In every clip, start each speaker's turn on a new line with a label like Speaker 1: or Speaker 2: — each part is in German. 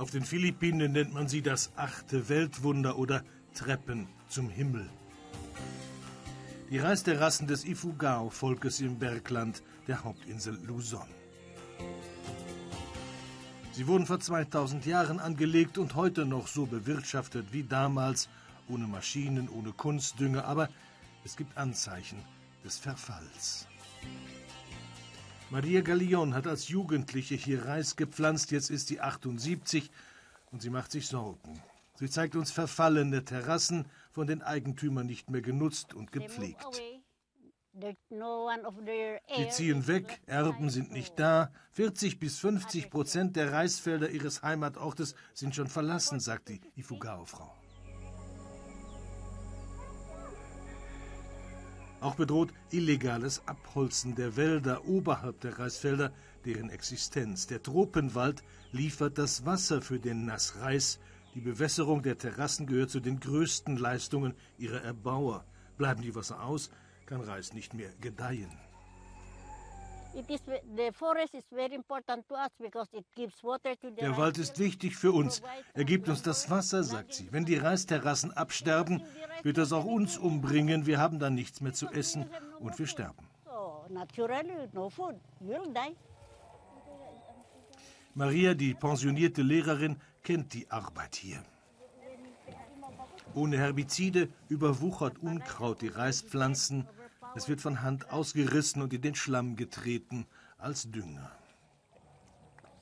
Speaker 1: Auf den Philippinen nennt man sie das achte Weltwunder oder Treppen zum Himmel. Die Reisterrassen des Ifugao-Volkes im Bergland der Hauptinsel Luzon. Sie wurden vor 2000 Jahren angelegt und heute noch so bewirtschaftet wie damals, ohne Maschinen, ohne Kunstdünger, aber es gibt Anzeichen des Verfalls. Maria Gallion hat als Jugendliche hier Reis gepflanzt, jetzt ist sie 78 und sie macht sich Sorgen. Sie zeigt uns verfallene Terrassen, von den Eigentümern nicht mehr genutzt und gepflegt. Sie ziehen weg, Erben sind nicht da. 40 bis 50 Prozent der Reisfelder ihres Heimatortes sind schon verlassen, sagt die Ifugao-Frau. Auch bedroht illegales Abholzen der Wälder oberhalb der Reisfelder deren Existenz. Der Tropenwald liefert das Wasser für den Nassreis. Die Bewässerung der Terrassen gehört zu den größten Leistungen ihrer Erbauer. Bleiben die Wasser aus, kann Reis nicht mehr gedeihen. Der Wald ist wichtig für uns. Er gibt uns das Wasser, sagt sie. Wenn die Reisterrassen absterben, wird das auch uns umbringen. Wir haben dann nichts mehr zu essen und wir sterben. Maria, die pensionierte Lehrerin, kennt die Arbeit hier. Ohne Herbizide überwuchert Unkraut die Reispflanzen. Es wird von Hand ausgerissen und in den Schlamm getreten als Dünger.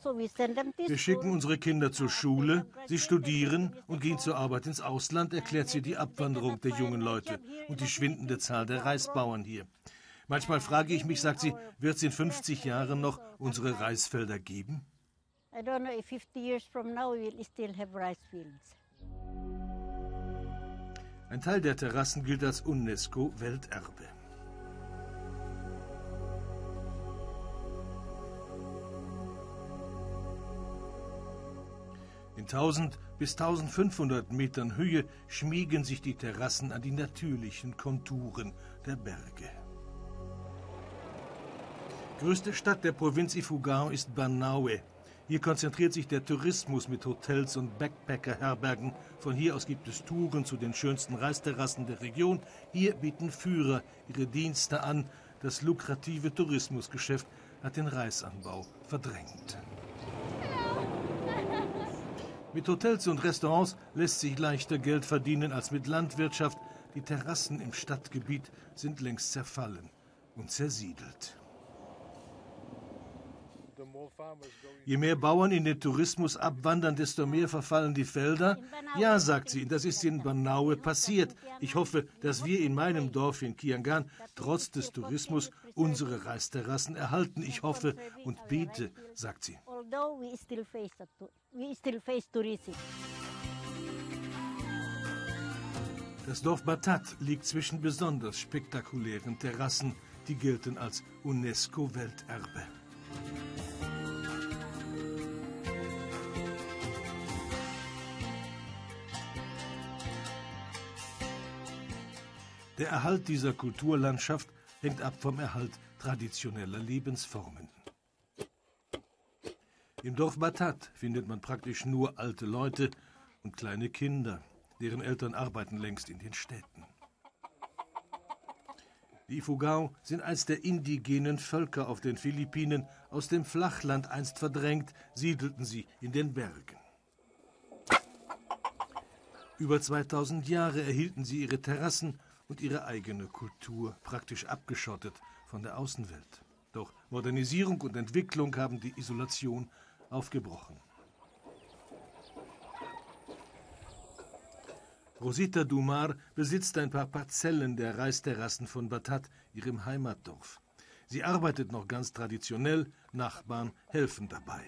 Speaker 1: Wir schicken unsere Kinder zur Schule, sie studieren und gehen zur Arbeit ins Ausland, erklärt sie die Abwanderung der jungen Leute und die schwindende Zahl der Reisbauern hier. Manchmal frage ich mich, sagt sie, wird es in 50 Jahren noch unsere Reisfelder geben? I don't know if 50 years from now we will still have rice fields. Ein Teil der Terrassen gilt als UNESCO-Welterbe. 1000 bis 1500 Metern Höhe schmiegen sich die Terrassen an die natürlichen Konturen der Berge. Größte Stadt der Provinz Ifugao ist Banaue. Hier konzentriert sich der Tourismus mit Hotels und Backpacker-Herbergen. Von hier aus gibt es Touren zu den schönsten Reisterrassen der Region. Hier bieten Führer ihre Dienste an. Das lukrative Tourismusgeschäft hat den Reisanbau verdrängt. Mit Hotels und Restaurants lässt sich leichter Geld verdienen als mit Landwirtschaft. Die Terrassen im Stadtgebiet sind längst zerfallen und zersiedelt. Je mehr Bauern in den Tourismus abwandern, desto mehr verfallen die Felder. Ja, sagt sie, das ist in Banaue passiert. Ich hoffe, dass wir in meinem Dorf in Kiangan trotz des Tourismus unsere Reisterrassen erhalten. Ich hoffe und bete, sagt sie. Das Dorf Batat liegt zwischen besonders spektakulären Terrassen, die gelten als UNESCO-Welterbe. Der Erhalt dieser Kulturlandschaft hängt ab vom Erhalt traditioneller Lebensformen. Im Dorf Batat findet man praktisch nur alte Leute und kleine Kinder, deren Eltern arbeiten längst in den Städten. Die Ifugao sind eins der indigenen Völker auf den Philippinen. Aus dem Flachland einst verdrängt, siedelten sie in den Bergen. Über 2000 Jahre erhielten sie ihre Terrassen und ihre eigene Kultur praktisch abgeschottet von der Außenwelt. Doch Modernisierung und Entwicklung haben die Isolation aufgebrochen. Rosita Dumar besitzt ein paar Parzellen der Reisterrassen von Batat, ihrem Heimatdorf. Sie arbeitet noch ganz traditionell, Nachbarn helfen dabei.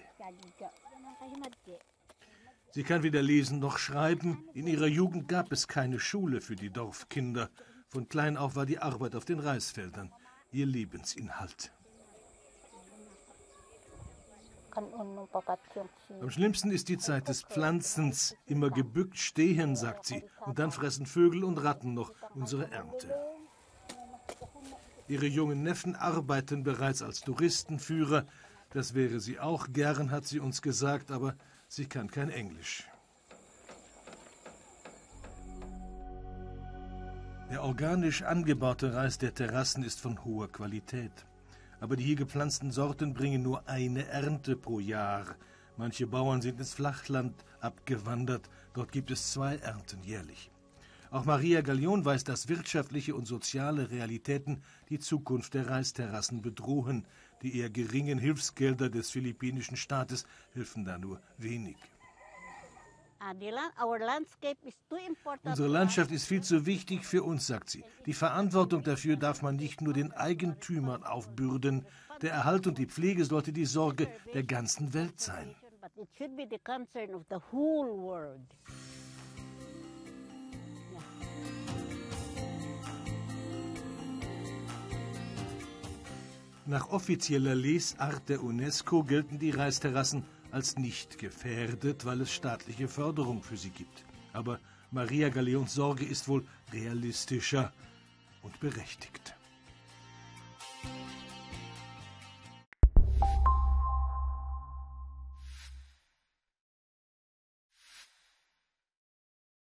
Speaker 1: Sie kann weder lesen noch schreiben. In ihrer Jugend gab es keine Schule für die Dorfkinder. Von klein auf war die Arbeit auf den Reisfeldern ihr Lebensinhalt. Am schlimmsten ist die Zeit des Pflanzens. Immer gebückt stehen, sagt sie. Und dann fressen Vögel und Ratten noch unsere Ernte. Ihre jungen Neffen arbeiten bereits als Touristenführer. Das wäre sie auch gern, hat sie uns gesagt, aber sie kann kein Englisch. Der organisch angebaute Reis der Terrassen ist von hoher Qualität. Aber die hier gepflanzten Sorten bringen nur eine Ernte pro Jahr. Manche Bauern sind ins Flachland abgewandert. Dort gibt es zwei Ernten jährlich. Auch Maria Gallion weiß, dass wirtschaftliche und soziale Realitäten die Zukunft der Reisterrassen bedrohen. Die eher geringen Hilfsgelder des philippinischen Staates helfen da nur wenig.
Speaker 2: Ah,
Speaker 1: Unsere Landschaft ist viel zu wichtig für uns, sagt sie. Die Verantwortung dafür darf man nicht nur den Eigentümern aufbürden. Der Erhalt und die Pflege sollte die Sorge der ganzen Welt sein. Nach offizieller Lesart der UNESCO gelten die Reisterrassen als nicht gefährdet, weil es staatliche Förderung für sie gibt. Aber Maria Galeons Sorge ist wohl realistischer und berechtigt.